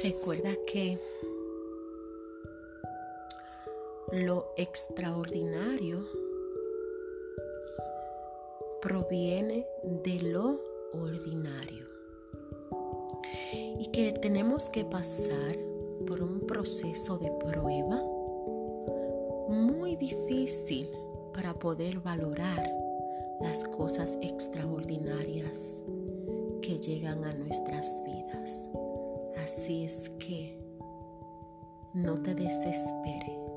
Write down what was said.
Recuerda que lo extraordinario proviene de lo ordinario y que tenemos que pasar por un proceso de prueba muy difícil para poder valorar las cosas extraordinarias que llegan a nuestras vidas. Así es que no te desespere. Todo